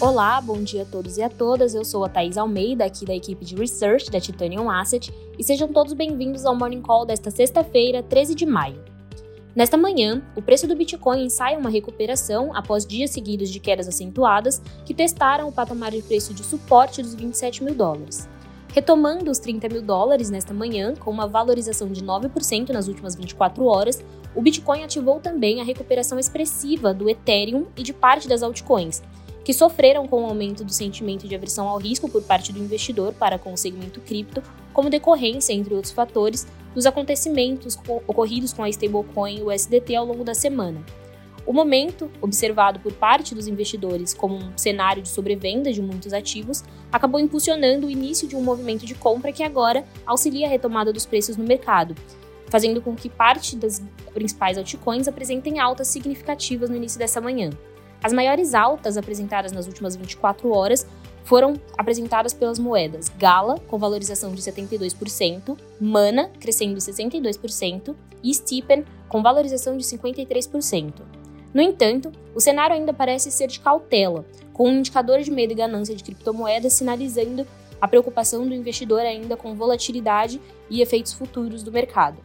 Olá, bom dia a todos e a todas. Eu sou a Thais Almeida, aqui da equipe de Research da Titanium Asset, e sejam todos bem-vindos ao Morning Call desta sexta-feira, 13 de maio. Nesta manhã, o preço do Bitcoin ensaia uma recuperação após dias seguidos de quedas acentuadas que testaram o patamar de preço de suporte dos 27 mil dólares. Retomando os 30 mil dólares nesta manhã, com uma valorização de 9% nas últimas 24 horas, o Bitcoin ativou também a recuperação expressiva do Ethereum e de parte das altcoins, que sofreram com o aumento do sentimento de aversão ao risco por parte do investidor para com o segmento cripto, como decorrência, entre outros fatores, dos acontecimentos ocorridos com a stablecoin USDT ao longo da semana. O momento, observado por parte dos investidores como um cenário de sobrevenda de muitos ativos, acabou impulsionando o início de um movimento de compra que agora auxilia a retomada dos preços no mercado, fazendo com que parte das principais altcoins apresentem altas significativas no início dessa manhã. As maiores altas apresentadas nas últimas 24 horas foram apresentadas pelas moedas Gala, com valorização de 72%, Mana, crescendo 62%, e Stipen, com valorização de 53%. No entanto, o cenário ainda parece ser de cautela, com um indicador de medo e ganância de criptomoedas sinalizando a preocupação do investidor ainda com volatilidade e efeitos futuros do mercado.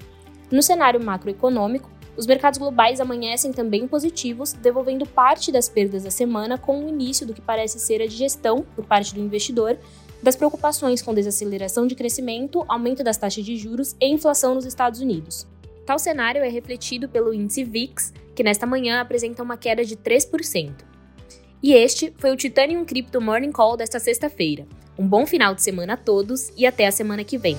No cenário macroeconômico, os mercados globais amanhecem também positivos, devolvendo parte das perdas da semana com o início do que parece ser a digestão, por parte do investidor, das preocupações com desaceleração de crescimento, aumento das taxas de juros e inflação nos Estados Unidos. Tal cenário é refletido pelo índice VIX, que nesta manhã apresenta uma queda de 3%. E este foi o Titanium Crypto Morning Call desta sexta-feira. Um bom final de semana a todos e até a semana que vem.